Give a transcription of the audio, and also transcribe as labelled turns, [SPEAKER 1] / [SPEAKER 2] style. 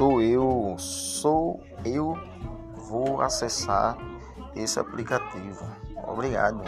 [SPEAKER 1] sou eu, sou eu vou acessar esse aplicativo. Obrigado.